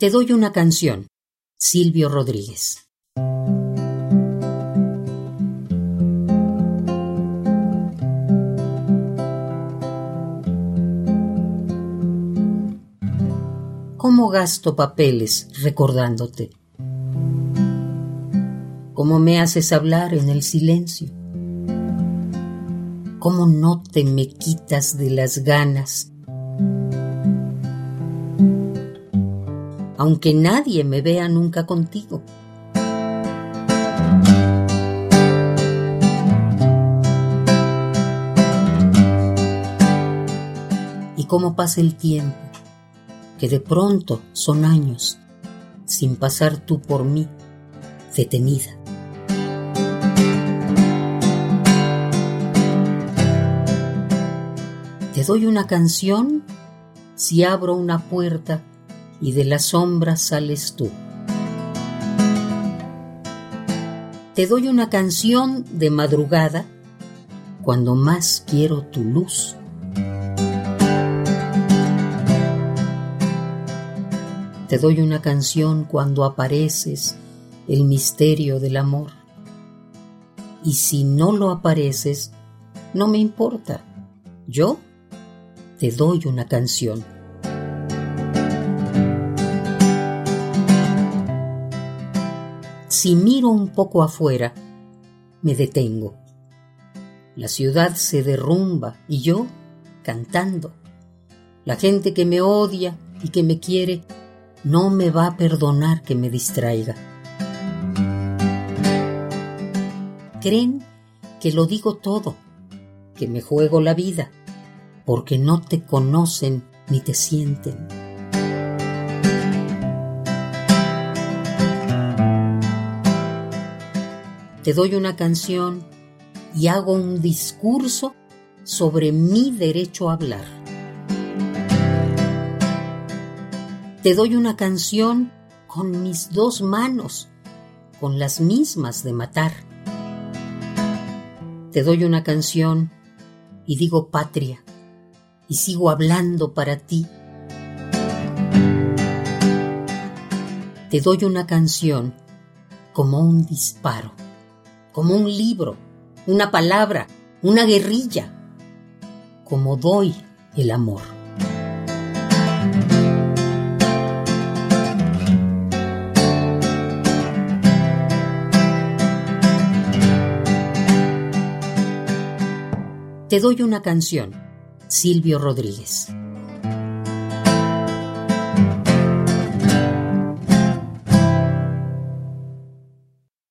Te doy una canción. Silvio Rodríguez. ¿Cómo gasto papeles recordándote? ¿Cómo me haces hablar en el silencio? ¿Cómo no te me quitas de las ganas? Aunque nadie me vea nunca contigo. Y cómo pasa el tiempo, que de pronto son años, sin pasar tú por mí, detenida. Te doy una canción si abro una puerta y de la sombra sales tú. Te doy una canción de madrugada cuando más quiero tu luz. Te doy una canción cuando apareces el misterio del amor. Y si no lo apareces, no me importa. Yo te doy una canción. Si miro un poco afuera, me detengo. La ciudad se derrumba y yo cantando. La gente que me odia y que me quiere no me va a perdonar que me distraiga. Creen que lo digo todo, que me juego la vida porque no te conocen ni te sienten. Te doy una canción y hago un discurso sobre mi derecho a hablar. Te doy una canción con mis dos manos, con las mismas de matar. Te doy una canción y digo patria y sigo hablando para ti. Te doy una canción como un disparo, como un libro, una palabra, una guerrilla, como doy el amor. Te doy una canción Silvio Rodríguez.